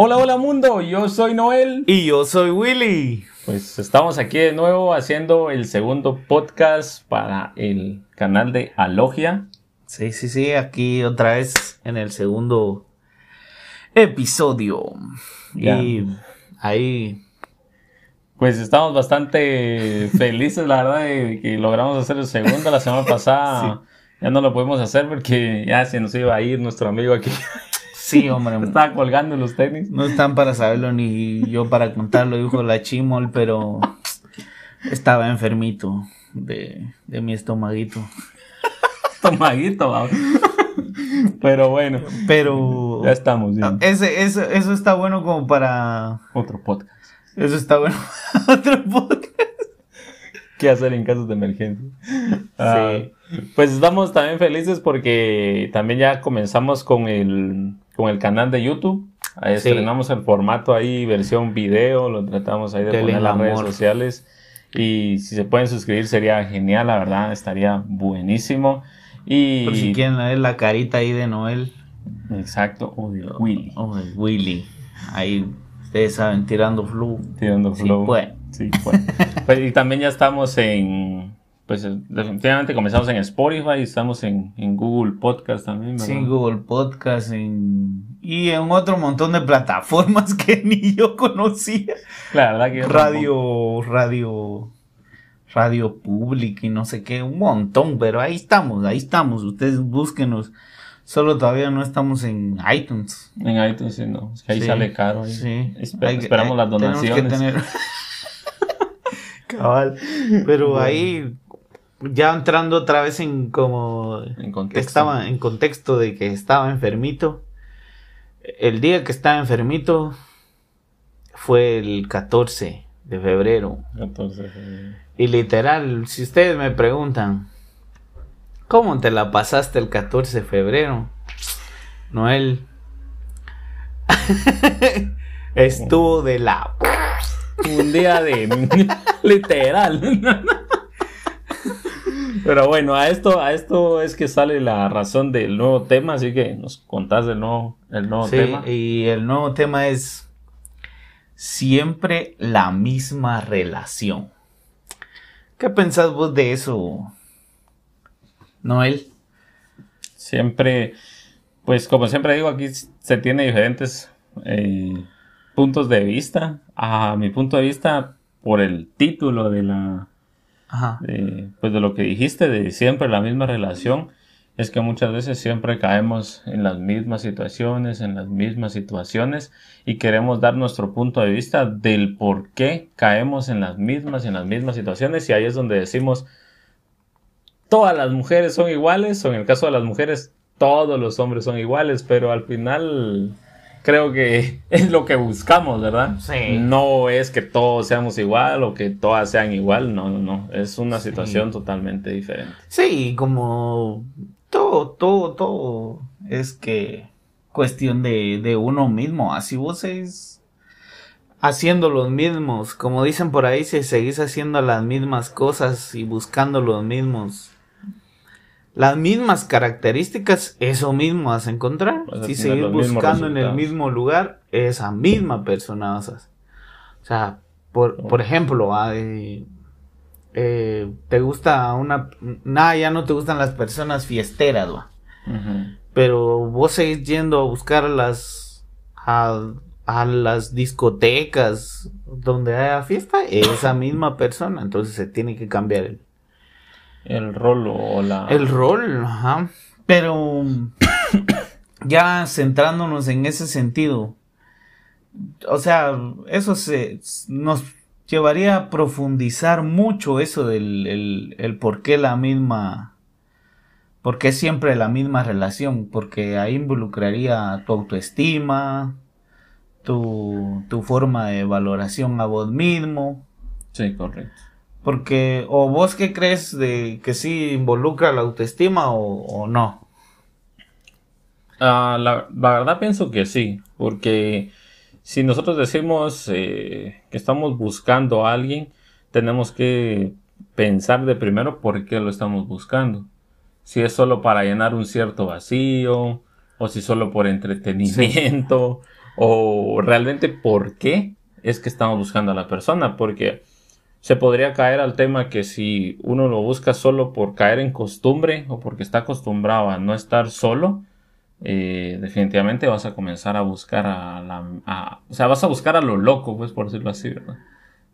Hola, hola mundo, yo soy Noel. Y yo soy Willy. Pues estamos aquí de nuevo haciendo el segundo podcast para el canal de Alogia. Sí, sí, sí, aquí otra vez en el segundo episodio. Ya. Y ahí, Pues estamos bastante felices, la verdad, de que logramos hacer el segundo. La semana pasada ya no lo pudimos hacer porque ya se nos iba a ir nuestro amigo aquí. Sí, hombre, Estaba colgando los tenis. no están para saberlo ni yo para contarlo, dijo la chimol, pero estaba enfermito de, de mi estomaguito. Tomadito, vamos. Pero bueno, Pero ya estamos bien. ese, eso, eso está bueno como para... Otro podcast. Eso está bueno para otro podcast. ¿Qué hacer en casos de emergencia? Ah, pues estamos también felices porque también ya comenzamos con el, con el canal de YouTube. Ahí Sí. Estrenamos el formato ahí, versión video, lo tratamos ahí de poner en las redes sociales. Y si se pueden suscribir sería genial, la verdad, estaría buenísimo. Y... Por si quieren ver la carita ahí de Noel. Exacto, o de Willy. O de Willy. Ahí, ustedes saben, tirando flu. Tirando Sí, flow. pues. Sí, pues. Pues, y también ya estamos en, pues eh, definitivamente comenzamos en Spotify, estamos en, en Google Podcast también, ¿verdad? Sí, Google Podcast en- y en otro montón de plataformas que ni yo conocía. La verdad que Radio, radio, radio pública y no sé qué, un montón, pero ahí estamos, ahí estamos. Ustedes búsquenos. Solo todavía no estamos en iTunes. En iTunes sí, no, es que ahí Sí, sale caro. Sí. Que- esperamos hay- las tenemos que donaciones. tener- Cabal. Pero ahí, ya entrando otra vez en como En contexto. estaba en contexto de que estaba enfermito. El día que estaba enfermito fue el 14 de febrero. Entonces, eh, Y literal, si ustedes me preguntan, ¿cómo te la pasaste el 14 de febrero? Noel. Estuvo de la... un día de literal. Pero bueno, a esto, a esto es que sale la razón del nuevo tema, así que nos contás del nuevo, el nuevo Sí, tema. y el nuevo tema es siempre la misma relación. ¿Qué pensás vos de eso, Noel? Siempre, pues como siempre digo, aquí se tiene diferentes eh, puntos de vista. A mi punto de vista, por el título de la, Ajá. de, pues de lo que dijiste, de siempre la misma relación, es que muchas veces siempre caemos en las mismas situaciones, en las mismas situaciones y queremos dar nuestro punto de vista del por qué caemos en las mismas en las mismas situaciones y ahí es donde decimos todas las mujeres son iguales o en el caso de las mujeres todos los hombres son iguales, pero al final creo que es lo que buscamos, ¿verdad? Sí. No es que todos seamos igual o que todas sean igual, no, no, no, es una situación totalmente diferente. Sí, como todo, todo, todo es que cuestión de, de uno mismo. Así vos es haciendo los mismos, como dicen por ahí, si seguís haciendo las mismas cosas y buscando los mismos, las mismas características, eso mismo vas a encontrar. Vas a si seguís buscando en el mismo lugar, esa misma persona vas a... O sea, por, por ejemplo, ah, eh, eh, te gusta una... Nada, ya no te gustan las personas fiesteras, va. Pero vos seguís yendo a buscar a las... A, a las discotecas donde haya fiesta, esa misma persona. Entonces se tiene que cambiar el, El rol o la... el rol, ajá. Pero ya centrándonos en ese sentido, o sea, eso se nos llevaría a profundizar mucho eso del el, el por qué la misma, por qué siempre la misma relación, porque ahí involucraría tu autoestima, tu, tu forma de valoración a vos mismo, Sí, correcto. Porque, o vos qué crees de que sí involucra la autoestima o, o no. La, la verdad pienso que sí, porque si nosotros decimos eh, que estamos buscando a alguien, tenemos que pensar de primero por qué lo estamos buscando. Si es solo para llenar un cierto vacío, o si solo por entretenimiento, o realmente por qué es que estamos buscando a la persona, porque se podría caer al tema que si uno lo busca solo por caer en costumbre o porque está acostumbrado a no estar solo, eh, definitivamente vas a comenzar a buscar a la... o sea, vas a buscar a lo loco, pues por decirlo así, ¿verdad?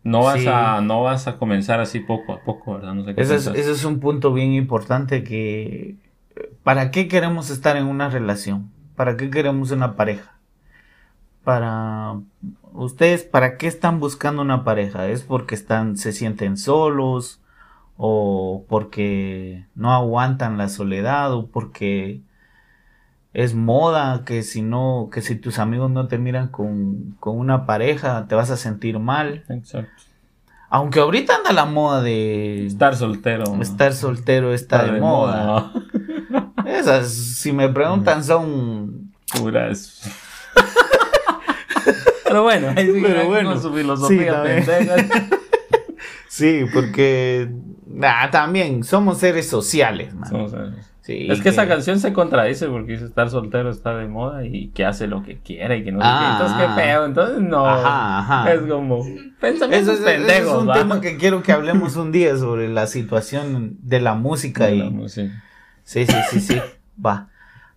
No vas, a, no vas a comenzar así poco a poco, ¿verdad? No sé ese, es, un punto bien importante que... ¿Para qué queremos estar en una relación? ¿Para qué queremos una pareja? Para... ¿Ustedes para qué están buscando una pareja? ¿Es porque están, se sienten solos? ¿O porque no aguantan la soledad? ¿O porque es moda, que si no, que si tus amigos no te miran con, una pareja, te vas a sentir mal. Exacto. Aunque ahorita anda la moda de... Estar soltero. Estar soltero está, de, moda. Esas, si me preguntan, son... Puras. Pero bueno, ahí Pero bueno, con su filosofía sí, sí, porque ah, también somos seres sociales, man. Somos seres es que, esa canción se contradice porque dice estar soltero está de moda y que hace lo que quiera y que no qué. Entonces, qué ah. feo. Entonces, no. Ajá, ajá. Es como pensamientos eso, es, es un tema que quiero que hablemos un día sobre la situación de la música. y... Sí, sí, sí, sí. Va.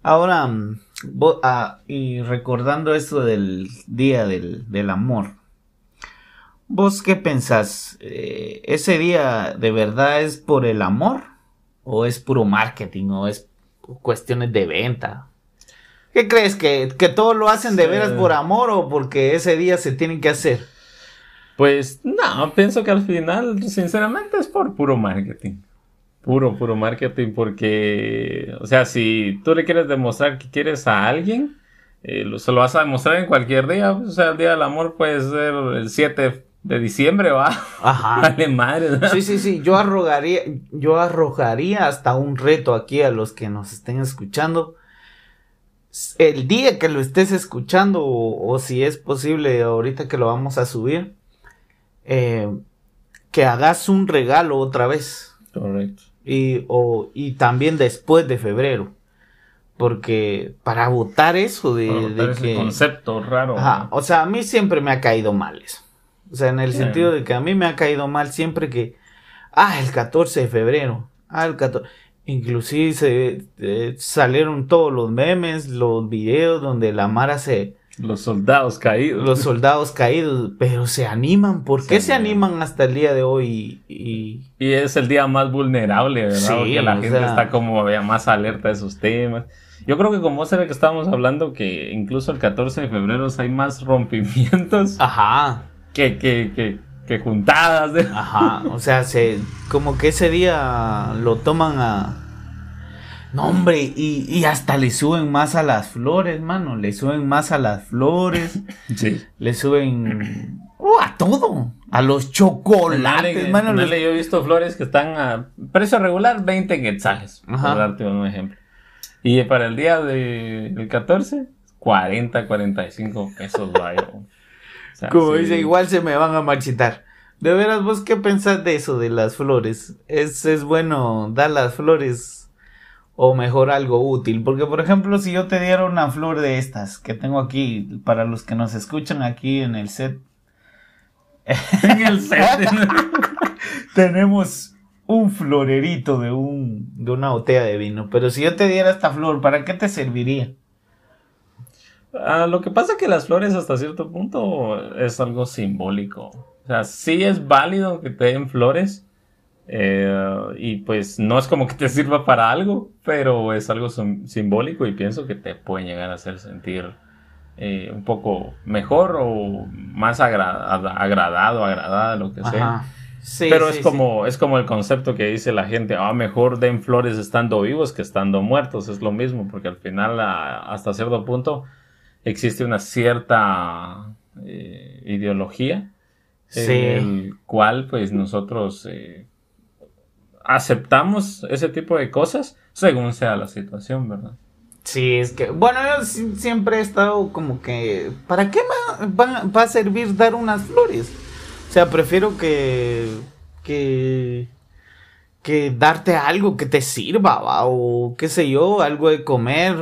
Ahora, ah, y recordando esto del Día del, del Amor. ¿Vos qué pensás? Eh, ¿Ese día de verdad es por el amor? o es puro marketing o es cuestiones de venta. ¿Qué crees? ¿Que, que todo lo hacen de veras por amor o porque ese día se tienen que hacer? Pues no, pienso que al final, sinceramente, es por puro marketing. Puro, puro marketing, porque, o sea, si tú le quieres demostrar que quieres a alguien, eh, se lo vas a demostrar en cualquier día. O sea, el día del amor puede ser el 7 de diciembre, va. Ajá. Vale madre. Sí, sí, sí. Yo arrogaría, yo arrojaría hasta un reto aquí a los que nos estén escuchando. El día que lo estés escuchando, o, si es posible, ahorita que lo vamos a subir, eh, que hagas un regalo otra vez. Correcto. Y, o, y también después de febrero. Porque para votar eso de, ese concepto raro. o sea, a mí siempre me ha caído mal eso. O sea, en el sentido de que a mí me ha caído mal siempre que, ah, el 14 de febrero, ah, el 14. Inclusive se, eh, salieron todos los memes, los videos donde la Mara se... Los soldados caídos. Los soldados caídos, pero se animan. ¿Por qué se, animan hasta el día de hoy? Y, y es el día más vulnerable, ¿verdad? Sí, Porque la gente está como más alerta de esos temas. Yo creo que como ve que estábamos hablando, que incluso el 14 de febrero hay más rompimientos. Ajá que, que, que, juntadas. De... Ajá, o sea, se, como que ese día lo toman a... No, hombre, y, y, hasta le suben más a las flores, mano. Le suben más a las flores. Sí. Le suben uh, a todo. A los chocolates, mano. Yo he visto flores que están a precio regular 20 quetzales. Ajá. Por darte un ejemplo. Y para el día del 14, 40, 45 pesos, vaya. Como dice, igual se me van a marchitar. De veras, vos qué pensás de eso, de las flores? ¿Es, es bueno dar las flores o mejor algo útil? Porque, por ejemplo, si yo te diera una flor de estas que tengo aquí, para los que nos escuchan aquí en el set. en el set. tenemos un florerito de, un, de una botella de vino. Pero si yo te diera esta flor, ¿para qué te serviría? Ah, lo que pasa es que las flores hasta cierto punto es algo simbólico. O sea, sí es válido que te den flores. Eh, y pues no es como que te sirva para algo, pero es algo simbólico y pienso que te puede llegar a hacer sentir eh, un poco mejor o más agradado, agradada, lo que sea. pero es como es como el concepto que dice la gente, ah, mejor den flores estando vivos que estando muertos, es lo mismo, porque al final hasta cierto punto existe una cierta eh, ideología en el cual pues nosotros eh, aceptamos ese tipo de cosas según sea la situación, ¿verdad? Sí, es que, bueno, yo siempre he estado como que, ¿para qué va, va, a servir dar unas flores? O sea, prefiero que, que, que darte algo que te sirva, ¿va? o qué sé yo, algo de comer,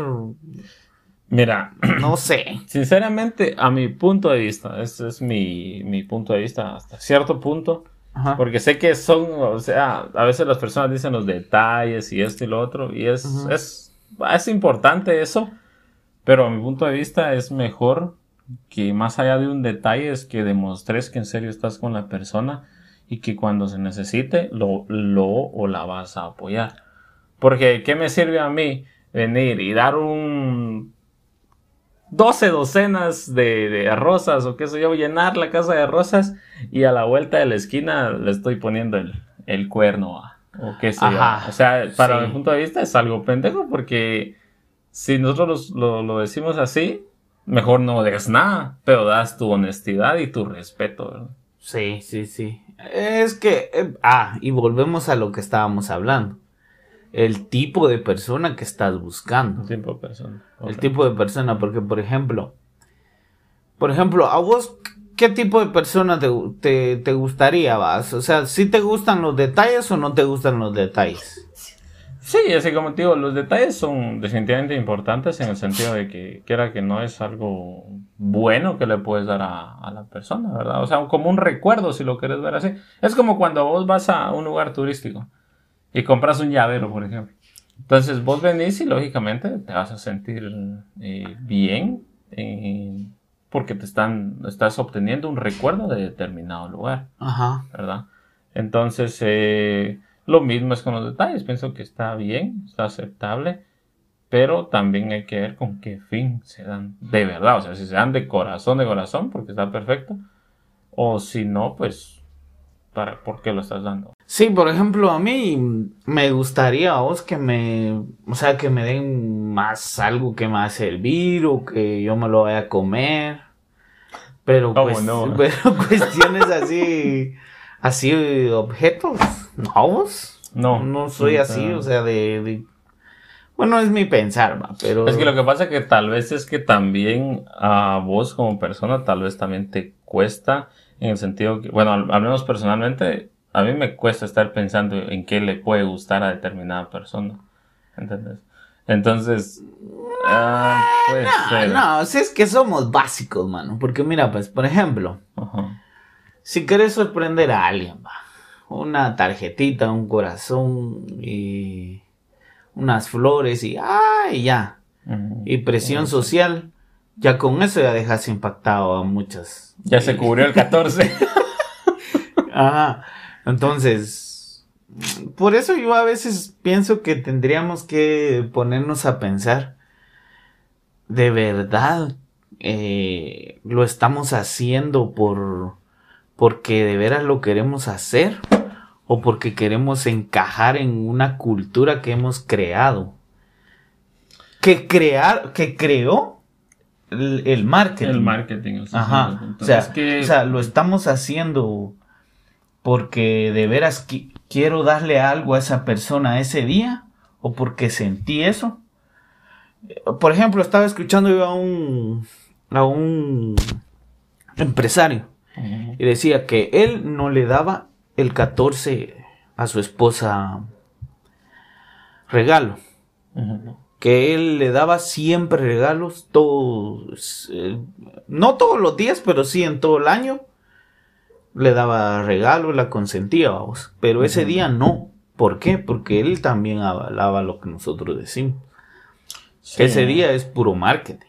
Mira, No sé. sinceramente, a mi punto de vista, ese es mi, mi punto de vista hasta cierto punto, Ajá. porque sé que son, o sea, a veces las personas dicen los detalles y esto y lo otro, y es, es, es importante eso, pero a mi punto de vista es mejor que más allá de un detalle es que demostres que en serio estás con la persona y que cuando se necesite lo, lo o la vas a apoyar. Porque, ¿qué me sirve a mí venir y dar un 12 docenas de, de rosas o qué sé yo, llenar la casa de rosas y a la vuelta de la esquina le estoy poniendo el, el cuerno a, o qué sé Ajá, yo. O sea, para sí. mi punto de vista es algo pendejo porque si nosotros lo, lo decimos así, mejor no des nada, pero das tu honestidad y tu respeto, ¿verdad? Sí, sí, sí. Es que, eh, ah, y volvemos a lo que estábamos hablando. El tipo de persona que estás buscando. Un tipo de persona. El tipo de persona, porque por ejemplo, por ejemplo, a vos, ¿qué tipo de persona te, te, te gustaría, vas? O sea, ¿sí te gustan los detalles o no te gustan los detalles? Sí, así como te digo, los detalles son definitivamente importantes en el sentido de que quiera que no es algo bueno que le puedes dar a, a la persona, ¿verdad? O sea, como un recuerdo si lo quieres ver así. Es como cuando vos vas a un lugar turístico y compras un llavero, por ejemplo. Entonces vos venís y lógicamente te vas a sentir eh, bien eh, porque te están, estás obteniendo un recuerdo de determinado lugar. Ajá. ¿verdad? Entonces, eh, lo mismo es con los detalles. Pienso que está bien, está aceptable, pero también hay que ver con qué fin se dan de verdad. O sea, si se dan de corazón, de corazón, porque está perfecto, o si no, pues, para, ¿por qué lo estás dando? Sí, por ejemplo, a mí me gustaría a vos que me, o sea, que me den más algo que me va a servir o que yo me lo vaya a comer. Pero, ¿Cómo pues, no? pero cuestiones así, así, objetos, no, vos. No, No soy así, o sea, de, de- Bueno, es mi pensar, va, pero... Es que lo que pasa que tal vez es que también a vos como persona tal vez también te cuesta en el sentido que, bueno, al, al menos personalmente, a mí me cuesta estar pensando en qué le puede gustar a determinada persona. ¿Entendés? Entonces, ah, puede Ah, ser. no, si es que somos básicos, mano. Porque mira, pues, por ejemplo, si querés sorprender a alguien, va, una tarjetita, un corazón y unas flores y ¡ay! ya. Ujú. Y presión social, ya con eso ya dejas impactado a muchas. Ya se cubrió el 14. Ajá. Entonces, por eso yo a veces pienso que tendríamos que ponernos a pensar, ¿de verdad eh, lo estamos haciendo por porque de veras lo queremos hacer o porque queremos encajar en una cultura que hemos creado? Que crear, que creó el, el marketing. el marketing. el Ajá. O sea, que- o sea, lo estamos haciendo porque de veras qui- quiero darle algo a esa persona ese día o porque sentí eso. Por ejemplo, estaba escuchando yo a un a un empresario y decía que él no le daba el 14 a su esposa regalo Ujú. Que él le daba siempre regalos, todos, eh, no todos los días, pero sí en todo el año. Le daba regalos, la consentía, vamos. Pero ese día no. ¿Por qué? Porque él también avalaba lo que nosotros decimos. Sí. Ese día es puro marketing.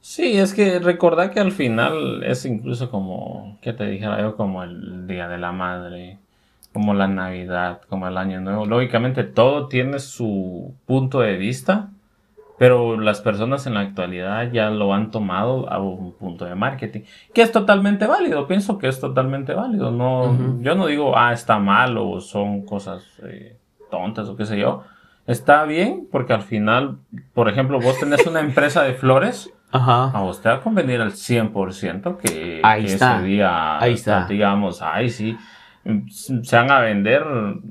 Sí, es que recordar que al final es incluso como, ¿qué te dijera yo? Como el Día de la Madre, como la Navidad, como el Año Nuevo. Lógicamente todo tiene su punto de vista, pero las personas en la actualidad ya lo han tomado a un punto de marketing, que es totalmente válido, pienso que es totalmente válido. No, Ujú. Yo no digo, ah, está mal o son cosas eh, tontas o qué sé yo. Está bien porque al final, por ejemplo, vos tenés una empresa de flores. Ajá. A usted va a convenir al 100% que, Ahí que está. ese día, Ahí está. digamos, ay, sí, se van a vender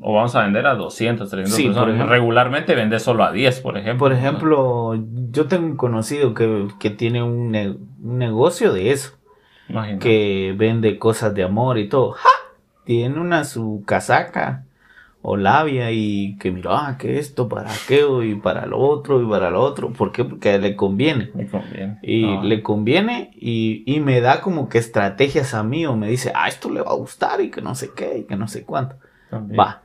o vamos a vender a 200, 300 Sí, por personas. ejemplo. Regularmente vende solo a 10, por ejemplo. Por ejemplo, yo tengo un conocido que, que tiene un, ne- un negocio de eso. Imagínate. que vende cosas de amor y todo. ¡Ja! Tiene una su casaca, o labia y que mira, ah, que esto para aquello y para lo otro y para lo otro. ¿Por qué? Porque le conviene. Le conviene. Y No. le conviene y, y me da como que estrategias a mí o me dice, ah, esto le va a gustar y que no sé qué y que no sé cuánto. También. Va.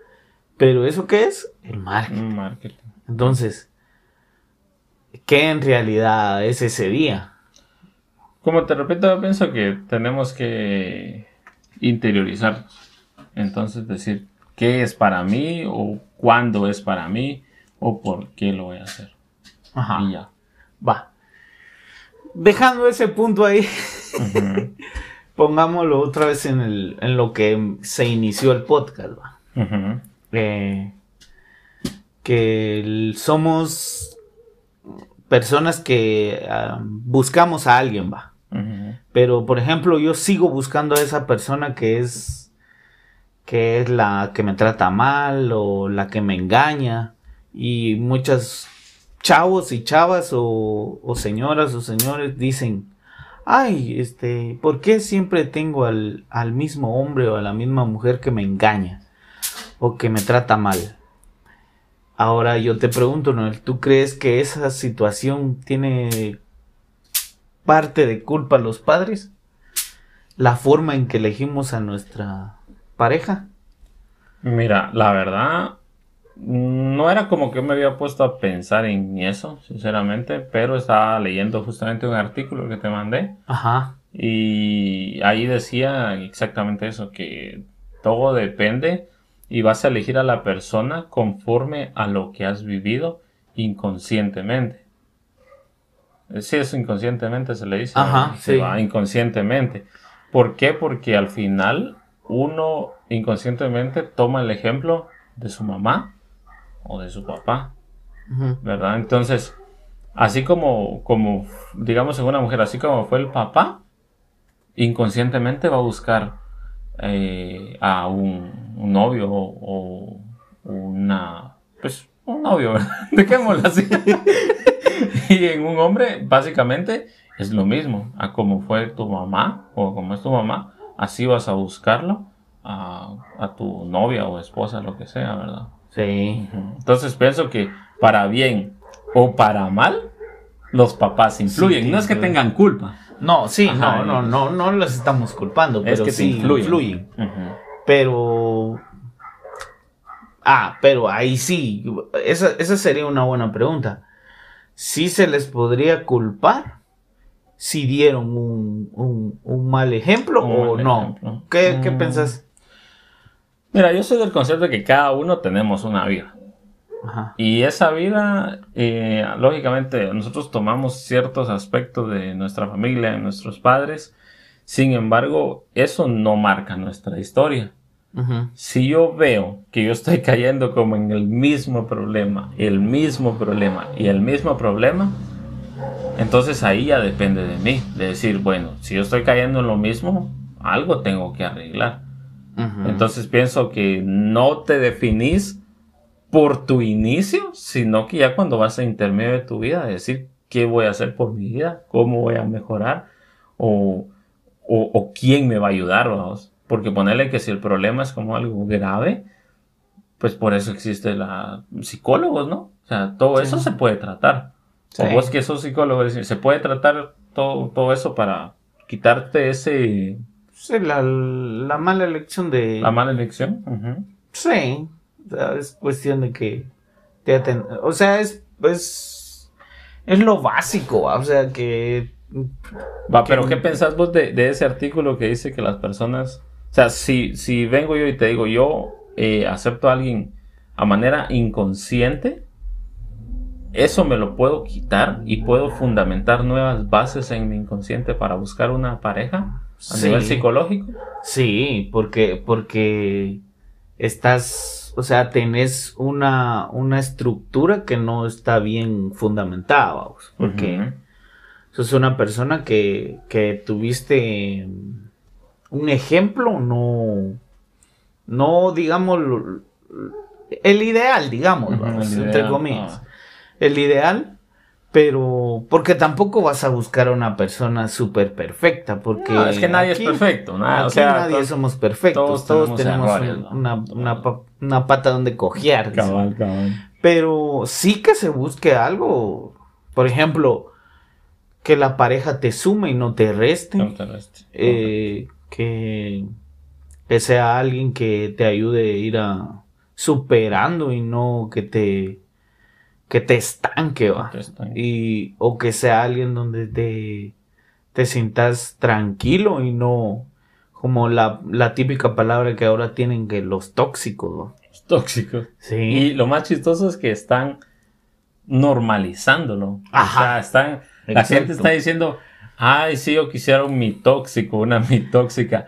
Pero ¿eso qué es? El marketing. Un marketing. Entonces, ¿qué en realidad es ese día? Como te repito, yo pienso que tenemos que interiorizar. Entonces decir qué es para mí o cuándo es para mí o por qué lo voy a hacer. Ajá. Y ya. Va. Dejando ese punto ahí, pongámoslo otra vez en, el, en lo que se inició el podcast. Va. Eh, que el- somos personas que ah, buscamos a alguien, va. Pero, por ejemplo, yo sigo buscando a esa persona que es que es la que me trata mal o la que me engaña. Y muchas chavos y chavas o, señoras o señores dicen, ay, este, ¿por qué siempre tengo al, al mismo hombre o a la misma mujer que me engaña o que me trata mal? Ahora yo te pregunto, Noel, ¿tú crees que esa situación tiene parte de culpa los padres? La forma en que elegimos a nuestra pareja. Mira, la verdad, no era como que me había puesto a pensar en eso, sinceramente, pero estaba leyendo justamente un artículo que te mandé Ajá. y ahí decía exactamente eso, que todo depende y vas a elegir a la persona conforme a lo que has vivido inconscientemente. Sí, eso inconscientemente se le dice. Ajá, Se sí. va inconscientemente. ¿Por qué? Porque al final uno inconscientemente toma el ejemplo de su mamá o de su papá. ¿verdad? Entonces, así como, como, digamos en una mujer, así como fue el papá, inconscientemente va a buscar eh, a un, un novio o, o una, pues, un novio, ¿verdad? Dejémoslo así. y en un hombre, básicamente, es lo mismo, a como fue tu mamá o como es tu mamá, así vas a buscarlo a, a tu novia o esposa, lo que sea, ¿verdad? Sí. Entonces pienso que para bien o para mal, los papás influyen. Sí, no es que tengan culpa. No, sí, Ajá, no, no, no, no los estamos culpando, pero es que sí influyen. influyen. Pero. Ah, pero ahí sí. Esa, esa sería una buena pregunta. ¿Sí se les podría culpar si dieron un, un, un mal ejemplo Un o mal no? ejemplo. ¿Qué, ¿Qué Mm. pensás? Mira, yo soy del concepto de que cada uno tenemos una vida. Ajá. Y esa vida, eh, lógicamente, nosotros tomamos ciertos aspectos de nuestra familia, de nuestros padres. Sin embargo, eso no marca nuestra historia. Si yo veo que yo estoy cayendo como en el mismo problema, el mismo problema y el mismo problema, entonces ahí ya depende de mí, de decir, bueno, si yo estoy cayendo en lo mismo, algo tengo que arreglar. Ujú. Entonces pienso que no te definís por tu inicio, sino que ya cuando vas a intermedio de tu vida, decir qué voy a hacer por mi vida, cómo voy a mejorar o, o, o quién me va a ayudar, vamos. Porque ponerle que si el problema es como algo grave, pues por eso existe la psicólogos, ¿no? O sea, todo Sí. eso se puede tratar. Sí. O vos que sos psicólogo, decir, se puede tratar todo, todo eso para quitarte ese Sí, la, la mala elección de... la mala elección. Ujú. Sí, o sea, es cuestión de que te aten- O sea, es, es, es lo básico, ¿va? o sea, que... Va, pero Que- ¿qué pensás vos de, de ese artículo que dice que las personas, o sea, si, si vengo yo y te digo, yo eh, acepto a alguien a manera inconsciente, eso me lo puedo quitar y puedo fundamentar nuevas bases en mi inconsciente para buscar una pareja a Sí. nivel psicológico. Sí, porque, porque estás, o sea, tenés una, una estructura que no está bien fundamentada, vamos, porque sos una persona que, que tuviste un ejemplo, no, no digamos, el ideal, digamos, vamos, el entre comillas. ah. El ideal, Pero, porque tampoco vas a buscar a una persona súper perfecta, porque... No, es que nadie es perfecto, nada, o sea, nadie todos- somos perfectos, todos, todos tenemos, una, una una pata donde cojear. Cabal, cabal. Pero sí que se busque algo, por ejemplo, que la pareja te sume y no te reste, No te reste. eh, que, que sea alguien que te ayude a ir a superando y no que te que te estanque, va. Que están- Y, o que sea alguien donde te, te sientas tranquilo y no como la, la típica palabra que ahora tienen que los tóxicos, ¿va? Los tóxicos. Sí. Y lo más chistoso es que están normalizándolo. Ajá. O sea, están, la gente está diciendo, ay, sí, yo quisiera un mi tóxico, una mi tóxica.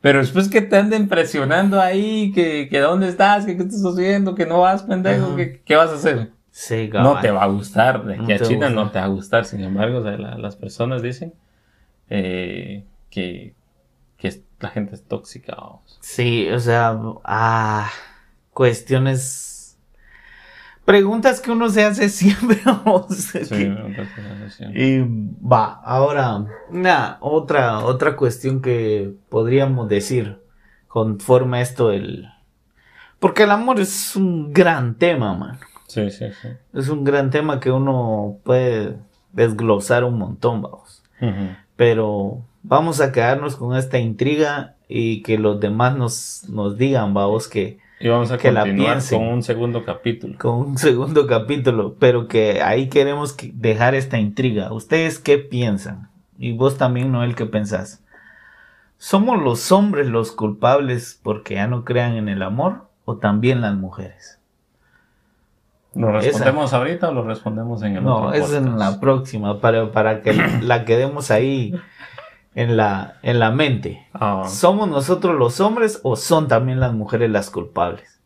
Pero después que te anden presionando ahí, que, que dónde estás, que qué te estás haciendo, que no vas, pendejo, que, ¿qué vas a hacer? Sí, No te va a gustar, de aquí a China no te va a gustar. Sin embargo, o sea, la- las personas dicen eh, que, que la gente es tóxica. vamos. Sí, o sea, ah, cuestiones, preguntas que uno se hace siempre. vamos, Sí, que-. Y va, ahora, una, otra, otra cuestión que podríamos decir conforme a esto del... Porque el amor es un gran tema, man. Sí, sí, sí. Es un gran tema que uno puede desglosar un montón, vamos. Pero vamos a quedarnos con esta intriga y que los demás nos, nos digan, vamos, que Y vamos a Que la continuar piensen. con un segundo capítulo. con un segundo capítulo, pero que ahí queremos que- dejar esta intriga. ¿Ustedes qué piensan? Y vos también, Noel, ¿qué pensás? ¿Somos los hombres los culpables porque ya no crean en el amor o también las mujeres? ¿Lo Esa. respondemos ahorita o lo respondemos en el No, otro es en la próxima, para, para que la quedemos ahí en la, en la mente. Ah, ¿Somos nosotros los hombres o son también las mujeres las culpables?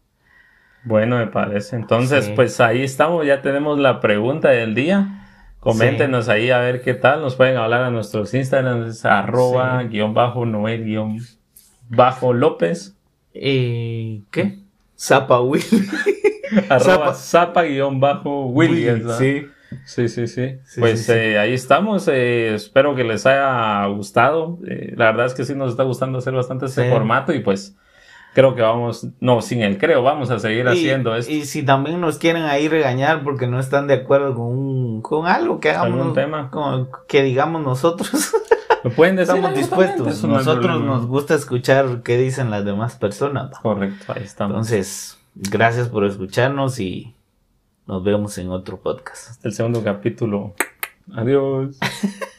bueno, me parece. Entonces, Sí. pues ahí estamos, ya tenemos la pregunta del día. Coméntenos ahí a ver qué tal. Nos pueden hablar a nuestros Instagram, es arroba Sí. guion bajo Noel guion bajo López. Eh, ¿Qué? Zapa Will. arroba zapa guion bajo Williams. ¿no? Sí. Sí, sí, sí. Sí, pues sí, sí. eh, ahí estamos. eh, espero que les haya gustado. Eh, la verdad es que sí nos está gustando hacer bastante este formato y pues creo que vamos, no, sin el creo, vamos a seguir Y, haciendo esto. y si también nos quieren ahí regañar porque no están de acuerdo con, un- con algo que hagamos, ¿Algún tema? con- que digamos nosotros, ¿Me pueden decir? estamos dispuestos. no Nosotros nos gusta escuchar qué dicen las demás personas. Correcto, ahí estamos. Entonces, gracias por escucharnos y nos vemos en otro podcast. Hasta el segundo capítulo. Adiós.